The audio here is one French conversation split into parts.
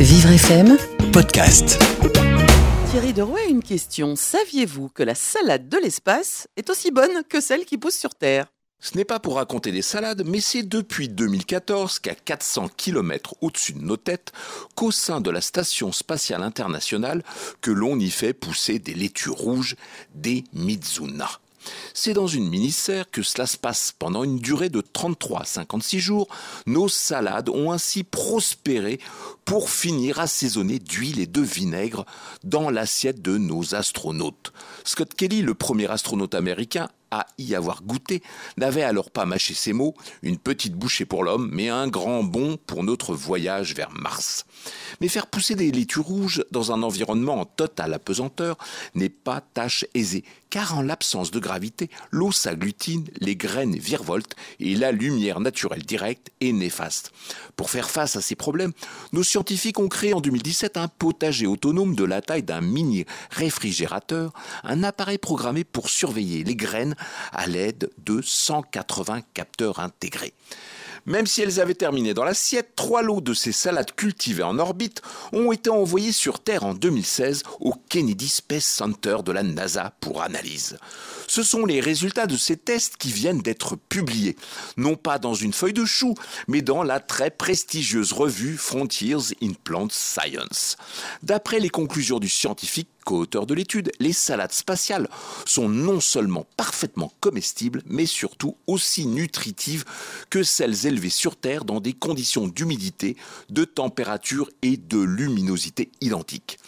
Vivre FM, podcast. Thierry Derouet a une question. Saviez-vous que la salade de l'espace est aussi bonne que celle qui pousse sur Terre? Ce n'est pas pour raconter des salades, mais c'est depuis 2014 qu'à 400 km au-dessus de nos têtes, qu'au sein de la Station spatiale internationale, que l'on y fait pousser des laitues rouges, des Mizuna. C'est dans une mini-serre que cela se passe pendant une durée de 33 à 56 jours. Nos salades ont ainsi prospéré pour finir assaisonnées d'huile et de vinaigre dans l'assiette de nos astronautes. Scott Kelly, le premier astronaute américain, à y avoir goûté, n'avait alors pas mâché ses mots, une petite bouchée pour l'homme, mais un grand bond pour notre voyage vers Mars. Mais faire pousser des laitues rouges dans un environnement en totale apesanteur n'est pas tâche aisée, car en l'absence de gravité, l'eau s'agglutine, les graines virevoltent et la lumière naturelle directe est néfaste. Pour faire face à ces problèmes, nos scientifiques ont créé en 2017 un potager autonome de la taille d'un mini réfrigérateur, un appareil programmé pour surveiller les graines à l'aide de 180 capteurs intégrés. Même si elles avaient terminé dans l'assiette, trois lots de ces salades cultivées en orbite ont été envoyés sur Terre en 2016 au Kennedy Space Center de la NASA pour analyse. Ce sont les résultats de ces tests qui viennent d'être publiés, non pas dans une feuille de chou, mais dans la très prestigieuse revue Frontiers in Plant Science. D'après les conclusions du scientifique co-auteur de l'étude, les salades spatiales sont non seulement parfaitement comestibles, mais surtout aussi nutritives que celles élevées sur Terre dans des conditions d'humidité, de température et de luminosité identiques.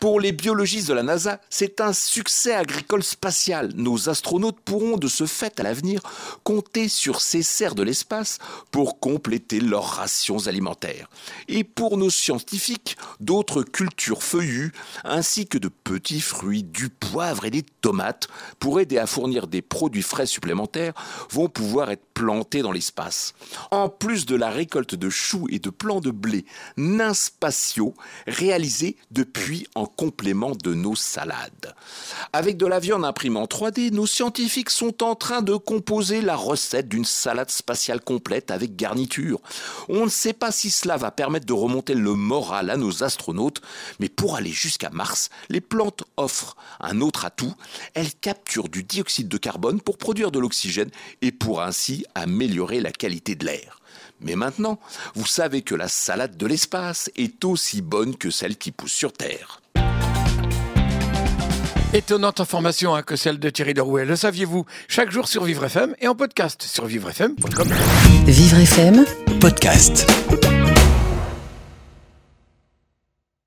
Pour les biologistes de la NASA, c'est un succès agricole spatial. Nos astronautes pourront de ce fait à l'avenir compter sur ces serres de l'espace pour compléter leurs rations alimentaires. Et pour nos scientifiques, d'autres cultures feuillues ainsi que de petits fruits, du poivre et des tomates pour aider à fournir des produits frais supplémentaires vont pouvoir être plantés dans l'espace. En plus de la récolte de choux et de plants de blé nains spatiaux réalisés depuis en complément de nos salades. Avec de la viande imprimée en 3D, nos scientifiques sont en train de composer la recette d'une salade spatiale complète avec garniture. On ne sait pas si cela va permettre de remonter le moral à nos astronautes, mais pour aller jusqu'à Mars, les plantes offrent un autre atout. Elles capturent du dioxyde de carbone pour produire de l'oxygène et pour ainsi améliorer la qualité de l'air. Mais maintenant, vous savez que la salade de l'espace est aussi bonne que celle qui pousse sur Terre. Étonnante information hein, que celle de Thierry Derouet. Le saviez-vous? Chaque jour sur Vivre FM et en podcast sur vivrefm.com. Vivre FM, Podcast.